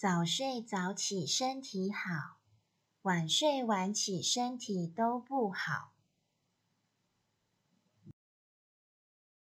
早睡早起身体好晚睡晚起身体都不好。